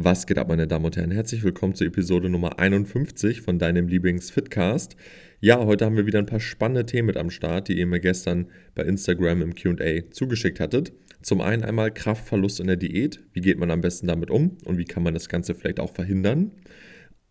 Was geht ab, meine Damen und Herren? Herzlich willkommen zur Episode Nummer 51 von deinem Lieblings-Fitcast. Ja, heute haben wir wieder ein paar spannende Themen mit am Start, die ihr mir gestern bei Instagram im QA zugeschickt hattet. Zum einen einmal Kraftverlust in der Diät. Wie geht man am besten damit um und wie kann man das Ganze vielleicht auch verhindern?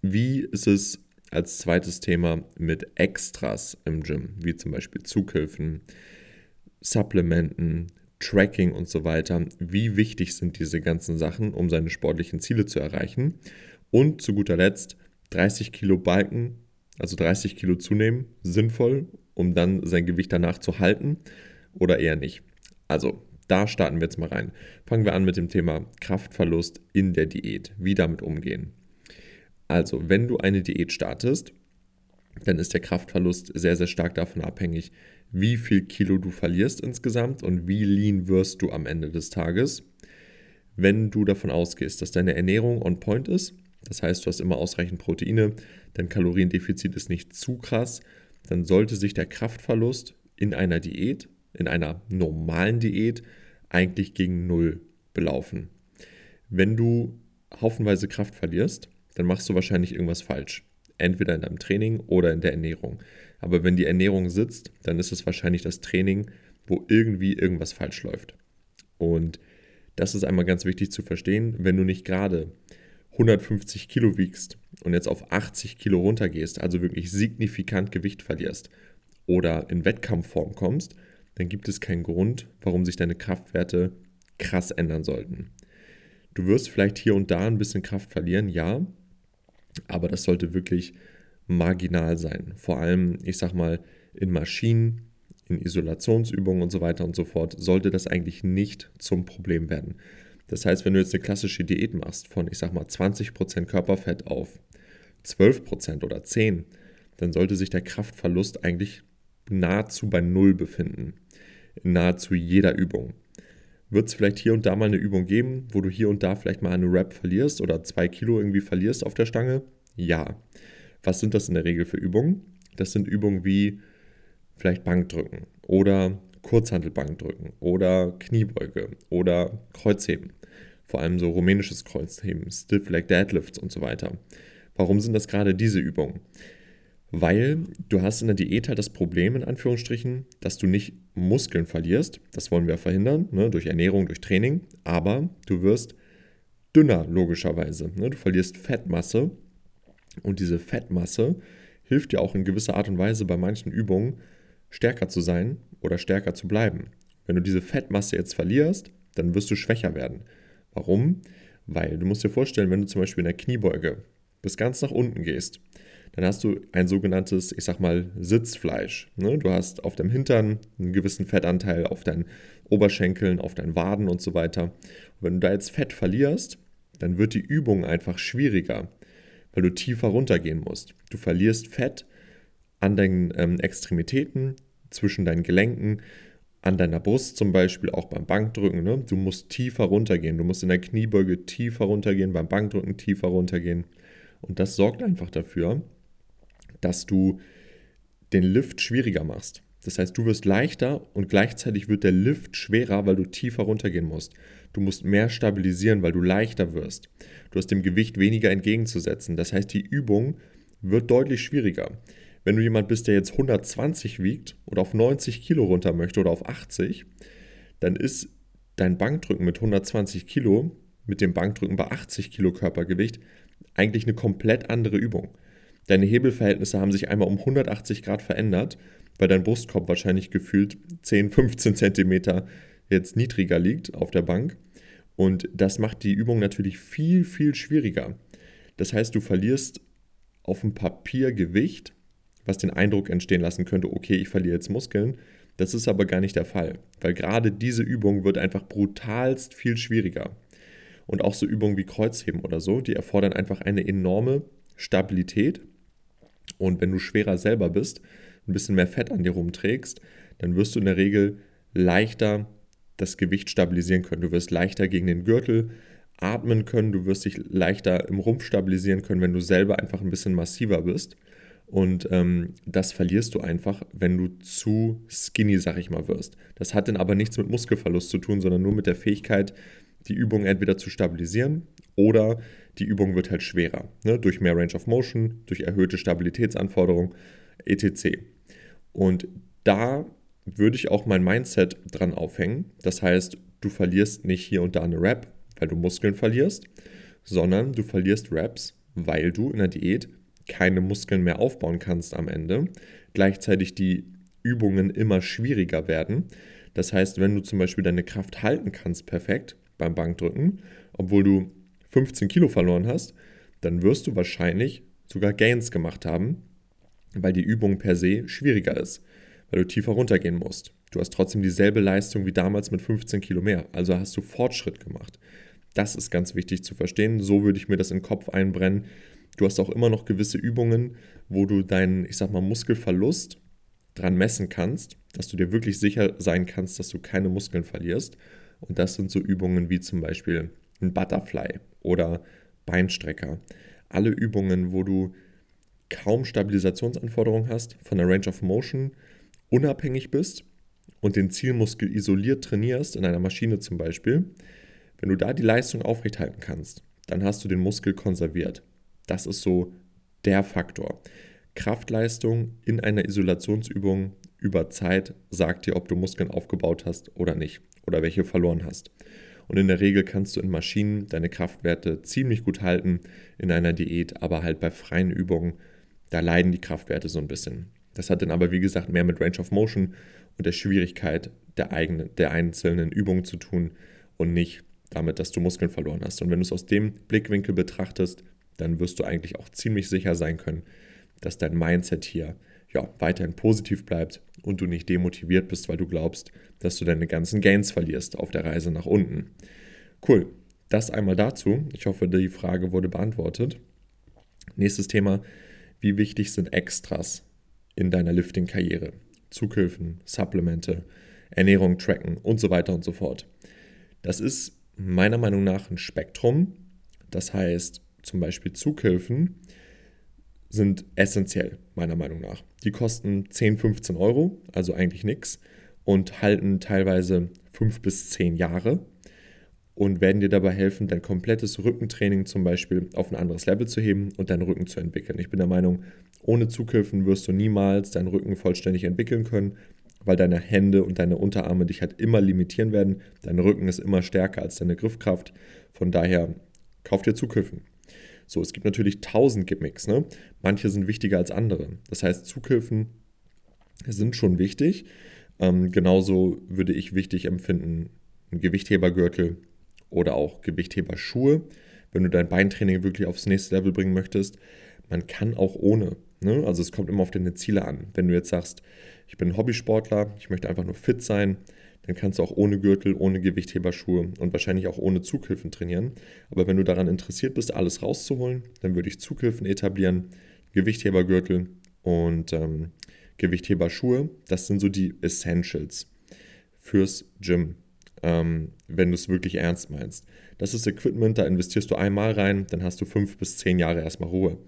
Wie ist es als zweites Thema mit Extras im Gym, wie zum Beispiel Zughilfen, Supplementen, Tracking und so weiter. Wie wichtig sind diese ganzen Sachen, um seine sportlichen Ziele zu erreichen? Und zu guter Letzt 30 Kilo Balken, also 30 Kilo zunehmen, sinnvoll, um dann sein Gewicht danach zu halten oder eher nicht. Also da starten wir jetzt mal rein. Fangen wir an mit dem Thema Kraftverlust in der Diät. Wie damit umgehen. Also, wenn du eine Diät startest, dann ist der Kraftverlust sehr, sehr stark davon abhängig, wie viel Kilo du verlierst insgesamt und wie lean wirst du am Ende des Tages. Wenn du davon ausgehst, dass deine Ernährung on point ist, das heißt, du hast immer ausreichend Proteine, dein Kaloriendefizit ist nicht zu krass, dann sollte sich der Kraftverlust in einer Diät, in einer normalen Diät, eigentlich gegen Null belaufen. Wenn du haufenweise Kraft verlierst, dann machst du wahrscheinlich irgendwas falsch. Entweder in deinem Training oder in der Ernährung. Aber wenn die Ernährung sitzt, dann ist es wahrscheinlich das Training, wo irgendwie irgendwas falsch läuft. Und das ist einmal ganz wichtig zu verstehen, wenn du nicht gerade 150 Kilo wiegst und jetzt auf 80 Kilo runtergehst, also wirklich signifikant Gewicht verlierst oder in Wettkampfform kommst, dann gibt es keinen Grund, warum sich deine Kraftwerte krass ändern sollten. Du wirst vielleicht hier und da ein bisschen Kraft verlieren, ja, aber das sollte wirklich marginal sein. Vor allem, ich sag mal, in Maschinen, in Isolationsübungen und so weiter und so fort, sollte das eigentlich nicht zum Problem werden. Das heißt, wenn du jetzt eine klassische Diät machst von, ich sag mal, 20% Körperfett auf 12% oder 10%, dann sollte sich der Kraftverlust eigentlich nahezu bei Null befinden. In nahezu jeder Übung. Wird es vielleicht hier und da mal eine Übung geben, wo du hier und da vielleicht mal eine Rap verlierst oder zwei Kilo irgendwie verlierst auf der Stange? Ja. Was sind das in der Regel für Übungen? Das sind Übungen wie vielleicht Bankdrücken oder Kurzhantelbankdrücken oder Kniebeuge oder Kreuzheben. Vor allem so rumänisches Kreuzheben, Stiff Leg Deadlifts und so weiter. Warum sind das gerade diese Übungen? Weil du hast in der Diät halt das Problem, in Anführungsstrichen, dass du nicht Muskeln verlierst. Das wollen wir verhindern, ne, durch Ernährung, durch Training. Aber du wirst dünner, logischerweise. Ne? Du verlierst Fettmasse. Und diese Fettmasse hilft dir auch in gewisser Art und Weise bei manchen Übungen stärker zu sein oder stärker zu bleiben. Wenn du diese Fettmasse jetzt verlierst, dann wirst du schwächer werden. Warum? Weil du musst dir vorstellen, wenn du zum Beispiel in der Kniebeuge bis ganz nach unten gehst, dann hast du ein sogenanntes, ich sag mal, Sitzfleisch. Ne? Du hast auf deinem Hintern einen gewissen Fettanteil, auf deinen Oberschenkeln, auf deinen Waden und so weiter. Und wenn du da jetzt Fett verlierst, dann wird die Übung einfach schwieriger, weil du tiefer runtergehen musst. Du verlierst Fett an deinen ähm, Extremitäten, zwischen deinen Gelenken, an deiner Brust zum Beispiel, auch beim Bankdrücken. Ne? Du musst tiefer runtergehen. Du musst in der Kniebeuge tiefer runtergehen, beim Bankdrücken tiefer runtergehen. Und das sorgt einfach dafür, dass du den Lift schwieriger machst. Das heißt, du wirst leichter und gleichzeitig wird der Lift schwerer, weil du tiefer runtergehen musst. Du musst mehr stabilisieren, weil du leichter wirst. Du hast dem Gewicht weniger entgegenzusetzen. Das heißt, die Übung wird deutlich schwieriger. Wenn du jemand bist, der jetzt 120 wiegt oder auf 90 Kilo runter möchte oder auf 80, dann ist dein Bankdrücken mit 120 Kilo mit dem Bankdrücken bei 80 Kilo Körpergewicht eigentlich eine komplett andere Übung. Deine Hebelverhältnisse haben sich einmal um 180 Grad verändert, weil dein Brustkorb wahrscheinlich gefühlt 10, 15 Zentimeter jetzt niedriger liegt auf der Bank. Und das macht die Übung natürlich viel, viel schwieriger. Das heißt, du verlierst auf dem Papier Gewicht, was den Eindruck entstehen lassen könnte, okay, ich verliere jetzt Muskeln. Das ist aber gar nicht der Fall, weil gerade diese Übung wird einfach brutalst viel schwieriger. Und auch so Übungen wie Kreuzheben oder so, die erfordern einfach eine enorme Stabilität und wenn du schwerer selber bist, ein bisschen mehr Fett an dir rumträgst, dann wirst du in der Regel leichter das Gewicht stabilisieren können. Du wirst leichter gegen den Gürtel atmen können, du wirst dich leichter im Rumpf stabilisieren können, wenn du selber einfach ein bisschen massiver bist. Und ähm, das verlierst du einfach, wenn du zu skinny, sag ich mal, wirst. Das hat dann aber nichts mit Muskelverlust zu tun, sondern nur mit der Fähigkeit, die Übung entweder zu stabilisieren Oder die Übung wird halt schwerer, ne? durch mehr Range of Motion, durch erhöhte Stabilitätsanforderungen, etc. Und da würde ich auch mein Mindset dran aufhängen. Das heißt, du verlierst nicht hier und da eine Rap, weil du Muskeln verlierst, sondern du verlierst Raps, weil du in der Diät keine Muskeln mehr aufbauen kannst am Ende. Gleichzeitig die Übungen immer schwieriger werden. Das heißt, wenn du zum Beispiel deine Kraft halten kannst perfekt beim Bankdrücken, obwohl du 15 Kilo verloren hast, dann wirst du wahrscheinlich sogar Gains gemacht haben, weil die Übung per se schwieriger ist, weil du tiefer runtergehen musst. Du hast trotzdem dieselbe Leistung wie damals mit 15 Kilo mehr, also hast du Fortschritt gemacht. Das ist ganz wichtig zu verstehen. So würde ich mir das in den Kopf einbrennen. Du hast auch immer noch gewisse Übungen, wo du deinen, ich sag mal, Muskelverlust dran messen kannst, dass du dir wirklich sicher sein kannst, dass du keine Muskeln verlierst. Und das sind so Übungen wie zum Beispiel ein Butterfly oder Beinstrecker. Alle Übungen, wo du kaum Stabilisationsanforderungen hast, von der Range of Motion unabhängig bist und den Zielmuskel isoliert trainierst, in einer Maschine zum Beispiel, wenn du da die Leistung aufrechthalten kannst, dann hast du den Muskel konserviert. Das ist so der Faktor. Kraftleistung in einer Isolationsübung über Zeit sagt dir, ob du Muskeln aufgebaut hast oder nicht oder welche verloren hast. Und in der Regel kannst du in Maschinen deine Kraftwerte ziemlich gut halten, in einer Diät, aber halt bei freien Übungen, da leiden die Kraftwerte so ein bisschen. Das hat dann aber, wie gesagt, mehr mit Range of Motion und der Schwierigkeit der, eigenen, der einzelnen Übungen zu tun und nicht damit, dass du Muskeln verloren hast. Und wenn du es aus dem Blickwinkel betrachtest, dann wirst du eigentlich auch ziemlich sicher sein können, dass dein Mindset hier ja, weiterhin positiv bleibt und du nicht demotiviert bist, weil du glaubst, dass du deine ganzen Gains verlierst auf der Reise nach unten. Cool, das einmal dazu. Ich hoffe, die Frage wurde beantwortet. Nächstes Thema, wie wichtig sind Extras in deiner Lifting-Karriere? Zughilfen, Supplemente, Ernährung tracken und so weiter und so fort. Das ist meiner Meinung nach ein Spektrum. Das heißt, zum Beispiel Zughilfen sind essentiell, meiner Meinung nach. Die kosten 10, 15 Euro, also eigentlich nichts, und halten teilweise 5 bis 10 Jahre und werden dir dabei helfen, dein komplettes Rückentraining zum Beispiel auf ein anderes Level zu heben und deinen Rücken zu entwickeln. Ich bin der Meinung, ohne Zughilfen wirst du niemals deinen Rücken vollständig entwickeln können, weil deine Hände und deine Unterarme dich halt immer limitieren werden. Dein Rücken ist immer stärker als deine Griffkraft. Von daher kauf dir Zughilfen. So, es gibt natürlich tausend Gimmicks. Ne? Manche sind wichtiger als andere. Das heißt, Zughilfen sind schon wichtig. Ähm, genauso würde ich wichtig empfinden, ein Gewichthebergürtel oder auch Gewichtheberschuhe, wenn du dein Beintraining wirklich aufs nächste Level bringen möchtest. Man kann auch ohne. Ne? Also es kommt immer auf deine Ziele an. Wenn du jetzt sagst, ich bin Hobbysportler, ich möchte einfach nur fit sein, dann kannst du auch ohne Gürtel, ohne Gewichtheberschuhe und wahrscheinlich auch ohne Zughilfen trainieren. Aber wenn du daran interessiert bist, alles rauszuholen, dann würde ich Zughilfen etablieren, Gewichthebergürtel und ähm, Gewichtheberschuhe. Das sind so die Essentials fürs Gym, ähm, wenn du es wirklich ernst meinst. Das ist Equipment, da investierst du einmal rein, dann hast du fünf bis zehn Jahre erstmal Ruhe.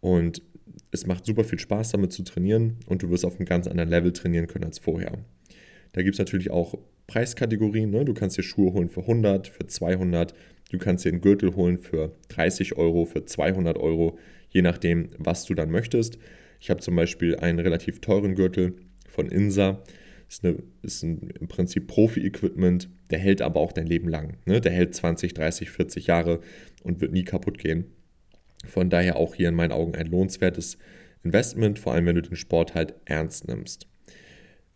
Und es macht super viel Spaß damit zu trainieren und du wirst auf einem ganz anderen Level trainieren können als vorher. Da gibt es natürlich auch Preiskategorien. Ne? Du kannst dir Schuhe holen für 100, für 200. Du kannst dir einen Gürtel holen für 30 Euro, für 200 Euro, je nachdem, was du dann möchtest. Ich habe zum Beispiel einen relativ teuren Gürtel von Insa. Ist, eine, ist ein, im Prinzip Profi-Equipment. Der hält aber auch dein Leben lang. Ne? Der hält 20, 30, 40 Jahre und wird nie kaputt gehen. Von daher auch hier in meinen Augen ein lohnenswertes Investment, vor allem wenn du den Sport halt ernst nimmst.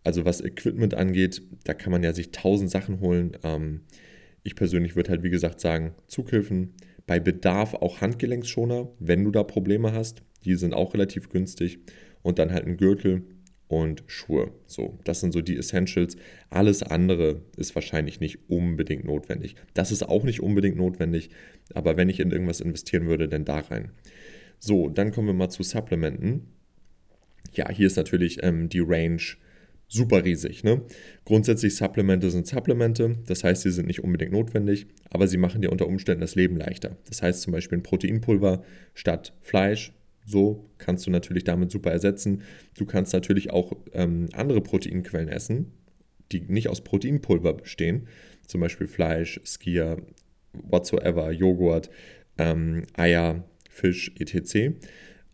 Also was Equipment angeht, da kann man ja sich tausend Sachen holen. Ähm, ich persönlich würde halt, wie gesagt, sagen, Zughilfen. Bei Bedarf auch Handgelenksschoner, wenn du da Probleme hast. Die sind auch relativ günstig. Und dann halt ein Gürtel und Schuhe. So, das sind so die Essentials. Alles andere ist wahrscheinlich nicht unbedingt notwendig. Das ist auch nicht unbedingt notwendig, aber wenn ich in irgendwas investieren würde, dann da rein. So, dann kommen wir mal zu Supplementen. Ja, hier ist natürlich ähm, die Range super riesig. Ne? Grundsätzlich Supplemente sind Supplemente, das heißt, sie sind nicht unbedingt notwendig, aber sie machen dir unter Umständen das Leben leichter. Das heißt zum Beispiel ein Proteinpulver statt Fleisch. So kannst du natürlich damit super ersetzen. Du kannst natürlich auch ähm, andere Proteinquellen essen, die nicht aus Proteinpulver bestehen, zum Beispiel Fleisch, Skier, whatsoever, Joghurt, ähm, Eier, Fisch, etc.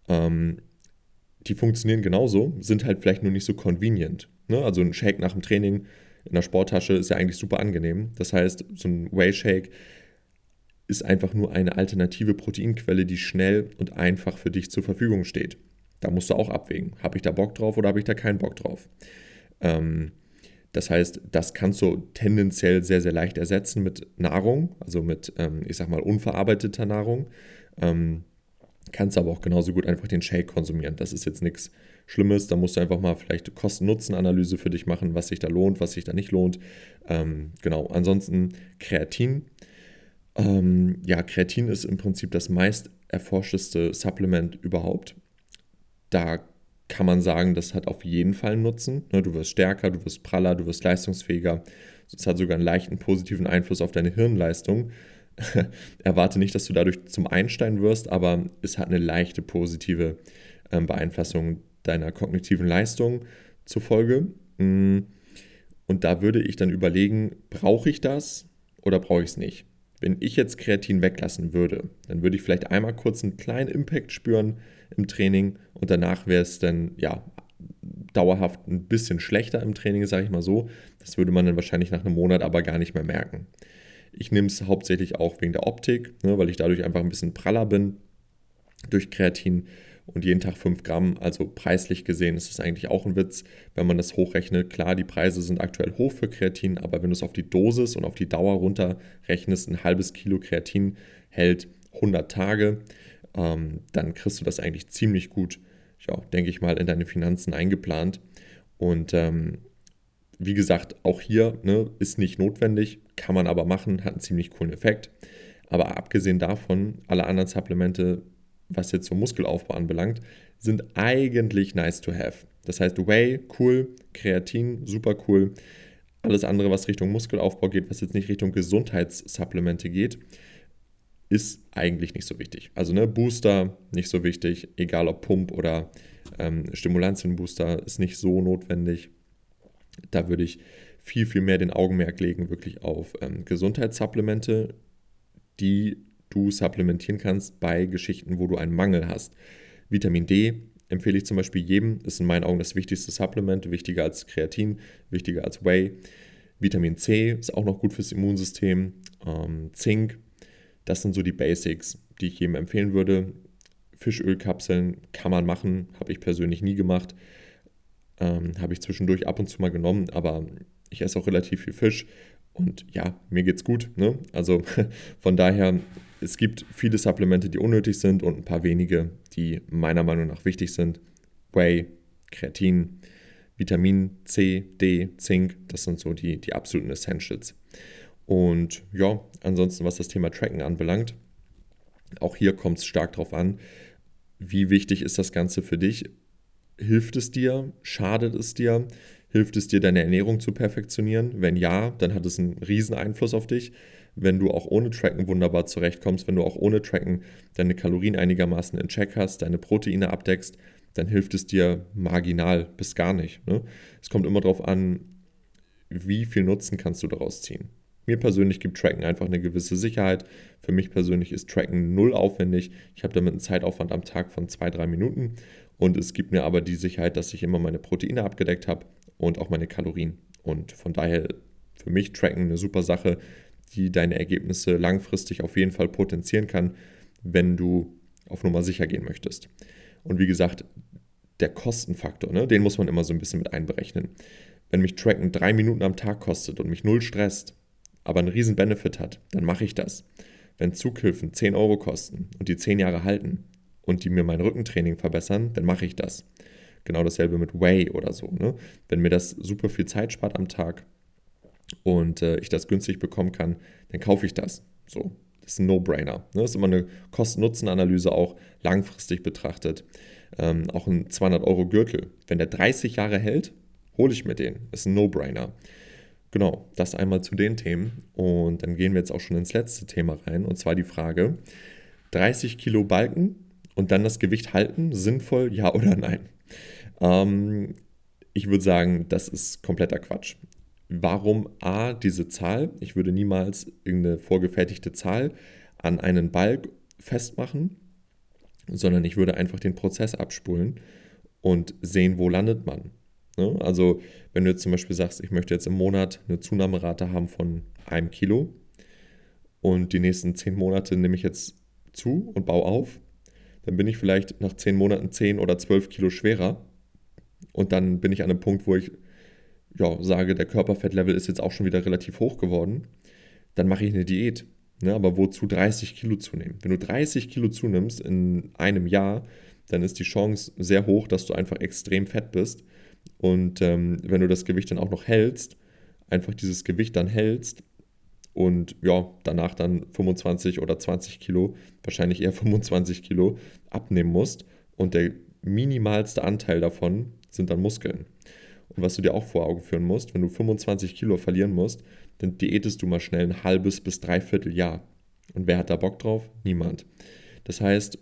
Ähm, die funktionieren genauso, sind halt vielleicht nur nicht so convenient. Ne? Also ein Shake nach dem Training in der Sporttasche ist ja eigentlich super angenehm. Das heißt, so ein Whey-Shake ist einfach nur eine alternative Proteinquelle, die schnell und einfach für dich zur Verfügung steht. Da musst du auch abwägen. Habe ich da Bock drauf oder habe ich da keinen Bock drauf? Ähm, das heißt, das kannst du tendenziell sehr, sehr leicht ersetzen mit Nahrung, also mit, ähm, ich sag mal, unverarbeiteter Nahrung. Ähm, kannst aber auch genauso gut einfach den Shake konsumieren. Das ist jetzt nichts Schlimmes. Da musst du einfach mal vielleicht Kosten-Nutzen-Analyse für dich machen, was sich da lohnt, was sich da nicht lohnt. Ähm, genau, ansonsten Kreatin. Ähm, ja, Kreatin ist im Prinzip das meist erforschteste Supplement überhaupt. Da kann man sagen, das hat auf jeden Fall einen Nutzen. Ne, du wirst stärker, du wirst praller, du wirst leistungsfähiger. Es hat sogar einen leichten positiven Einfluss auf deine Hirnleistung. Erwarte nicht, dass du dadurch zum Einstein wirst, aber es hat eine leichte positive ähm, Beeinflussung deiner kognitiven Leistung zur Folge. Mm, und da würde ich dann überlegen, brauche ich das oder brauche ich es nicht? Wenn ich jetzt Kreatin weglassen würde, dann würde ich vielleicht einmal kurz einen kleinen Impact spüren im Training und danach wäre es dann ja dauerhaft ein bisschen schlechter im Training, sage ich mal so. Das würde man dann wahrscheinlich nach einem Monat aber gar nicht mehr merken. Ich nehme es hauptsächlich auch wegen der Optik, ne, weil ich dadurch einfach ein bisschen praller bin durch Kreatin und jeden Tag 5 Gramm. Also preislich gesehen ist es eigentlich auch ein Witz, wenn man das hochrechnet. Klar, die Preise sind aktuell hoch für Kreatin, aber wenn du es auf die Dosis und auf die Dauer runterrechnest, ein halbes Kilo Kreatin hält 100 Tage, ähm, dann kriegst du das eigentlich ziemlich gut, ja, denke ich mal, in deine Finanzen eingeplant. Und ähm, wie gesagt, auch hier ne, ist nicht notwendig, kann man aber machen, hat einen ziemlich coolen Effekt. Aber abgesehen davon, alle anderen Supplemente was jetzt so Muskelaufbau anbelangt, sind eigentlich nice to have. Das heißt, Whey, cool, Kreatin, super cool. Alles andere, was Richtung Muskelaufbau geht, was jetzt nicht Richtung Gesundheitssupplemente geht, ist eigentlich nicht so wichtig. Also ne, Booster nicht so wichtig, egal ob Pump oder ähm, Stimulantienbooster ist nicht so notwendig. Da würde ich viel, viel mehr den Augenmerk legen, wirklich auf ähm, Gesundheitssupplemente, die du supplementieren kannst bei Geschichten, wo du einen Mangel hast. Vitamin D empfehle ich zum Beispiel jedem, ist in meinen Augen das wichtigste Supplement, wichtiger als Kreatin, wichtiger als Whey. Vitamin C ist auch noch gut fürs Immunsystem. Ähm, Zink, das sind so die Basics, die ich jedem empfehlen würde. Fischölkapseln kann man machen, habe ich persönlich nie gemacht. Ähm, habe ich zwischendurch ab und zu mal genommen, aber ich esse auch relativ viel Fisch und ja, mir geht's gut. Ne? Also von daher es gibt viele Supplemente, die unnötig sind und ein paar wenige, die meiner Meinung nach wichtig sind. Whey, Kreatin, Vitamin C, D, Zink, das sind so die, die absoluten Essentials. Und ja, ansonsten, was das Thema Tracken anbelangt, auch hier kommt es stark darauf an, wie wichtig ist das Ganze für dich? Hilft es dir? Schadet es dir? Hilft es dir, deine Ernährung zu perfektionieren? Wenn ja, dann hat es einen riesen Einfluss auf dich wenn du auch ohne Tracken wunderbar zurechtkommst, wenn du auch ohne Tracken deine Kalorien einigermaßen in Check hast, deine Proteine abdeckst, dann hilft es dir marginal bis gar nicht. Ne? Es kommt immer darauf an, wie viel Nutzen kannst du daraus ziehen. Mir persönlich gibt Tracken einfach eine gewisse Sicherheit. Für mich persönlich ist Tracken null aufwendig. Ich habe damit einen Zeitaufwand am Tag von zwei, drei Minuten. Und es gibt mir aber die Sicherheit, dass ich immer meine Proteine abgedeckt habe und auch meine Kalorien. Und von daher für mich Tracken eine super Sache die deine Ergebnisse langfristig auf jeden Fall potenzieren kann, wenn du auf Nummer sicher gehen möchtest. Und wie gesagt, der Kostenfaktor, ne, den muss man immer so ein bisschen mit einberechnen. Wenn mich Tracken drei Minuten am Tag kostet und mich null stresst, aber einen riesen Benefit hat, dann mache ich das. Wenn Zughilfen 10 Euro kosten und die 10 Jahre halten und die mir mein Rückentraining verbessern, dann mache ich das. Genau dasselbe mit Way oder so. Ne? Wenn mir das super viel Zeit spart am Tag und äh, ich das günstig bekommen kann, dann kaufe ich das. So, das ist ein No-Brainer. Ne? Das ist immer eine Kosten-Nutzen-Analyse auch langfristig betrachtet. Ähm, auch ein 200-Euro-Gürtel, wenn der 30 Jahre hält, hole ich mir den. Das ist ein No-Brainer. Genau, das einmal zu den Themen. Und dann gehen wir jetzt auch schon ins letzte Thema rein. Und zwar die Frage: 30 Kilo Balken und dann das Gewicht halten, sinnvoll, ja oder nein? Ähm, ich würde sagen, das ist kompletter Quatsch warum A, diese Zahl? Ich würde niemals irgendeine vorgefertigte Zahl an einen Balk festmachen, sondern ich würde einfach den Prozess abspulen und sehen, wo landet man. Ne? Also wenn du jetzt zum Beispiel sagst, ich möchte jetzt im Monat eine Zunahmerate haben von einem Kilo und die nächsten zehn Monate nehme ich jetzt zu und baue auf, dann bin ich vielleicht nach zehn Monaten zehn oder zwölf Kilo schwerer und dann bin ich an einem Punkt, wo ich ja, sage, der Körperfettlevel ist jetzt auch schon wieder relativ hoch geworden, dann mache ich eine Diät. Ne? Aber wozu 30 Kilo zunehmen? Wenn du 30 Kilo zunimmst in einem Jahr, dann ist die Chance sehr hoch, dass du einfach extrem fett bist. Und ähm, wenn du das Gewicht dann auch noch hältst, einfach dieses Gewicht dann hältst und ja, danach dann 25 oder 20 Kilo, wahrscheinlich eher 25 Kilo abnehmen musst und der minimalste Anteil davon sind dann Muskeln. Und was du dir auch vor Augen führen musst, wenn du 25 Kilo verlieren musst, dann diätest du mal schnell ein halbes bis dreiviertel Jahr. Und wer hat da Bock drauf? Niemand. Das heißt,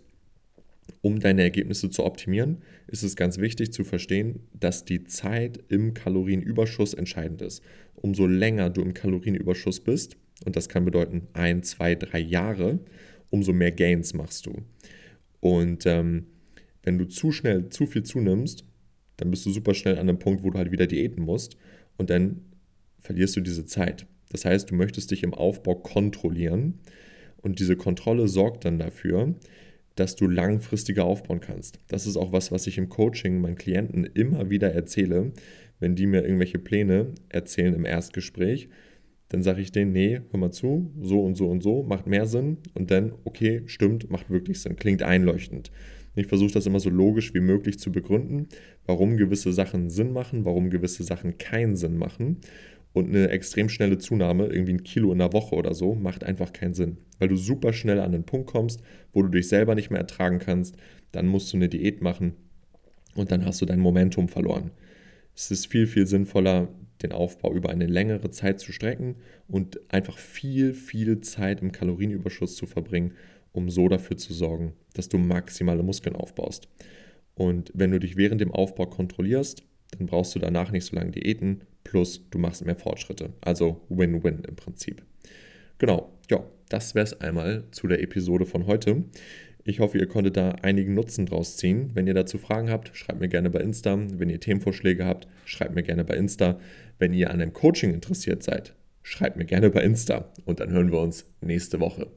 um deine Ergebnisse zu optimieren, ist es ganz wichtig zu verstehen, dass die Zeit im Kalorienüberschuss entscheidend ist. Umso länger du im Kalorienüberschuss bist, und das kann bedeuten ein, zwei, drei Jahre, umso mehr Gains machst du. Und ähm, wenn du zu schnell zu viel zunimmst, dann bist du super schnell an einem Punkt, wo du halt wieder diäten musst und dann verlierst du diese Zeit. Das heißt, du möchtest dich im Aufbau kontrollieren und diese Kontrolle sorgt dann dafür, dass du langfristiger aufbauen kannst. Das ist auch was, was ich im Coaching meinen Klienten immer wieder erzähle, wenn die mir irgendwelche Pläne erzählen im Erstgespräch. Dann sage ich denen, nee, hör mal zu, so und so und so, macht mehr Sinn. Und dann, okay, stimmt, macht wirklich Sinn, klingt einleuchtend. Ich versuche das immer so logisch wie möglich zu begründen, warum gewisse Sachen Sinn machen, warum gewisse Sachen keinen Sinn machen. Und eine extrem schnelle Zunahme, irgendwie ein Kilo in der Woche oder so, macht einfach keinen Sinn. Weil du super schnell an den Punkt kommst, wo du dich selber nicht mehr ertragen kannst. Dann musst du eine Diät machen und dann hast du dein Momentum verloren. Es ist viel, viel sinnvoller, den Aufbau über eine längere Zeit zu strecken und einfach viel, viel Zeit im Kalorienüberschuss zu verbringen um so dafür zu sorgen, dass du maximale Muskeln aufbaust. Und wenn du dich während dem Aufbau kontrollierst, dann brauchst du danach nicht so lange Diäten, plus du machst mehr Fortschritte. Also Win-Win im Prinzip. Genau, ja, das wäre es einmal zu der Episode von heute. Ich hoffe, ihr konntet da einigen Nutzen draus ziehen. Wenn ihr dazu Fragen habt, schreibt mir gerne bei Insta. Wenn ihr Themenvorschläge habt, schreibt mir gerne bei Insta. Wenn ihr an einem Coaching interessiert seid, schreibt mir gerne bei Insta. Und dann hören wir uns nächste Woche.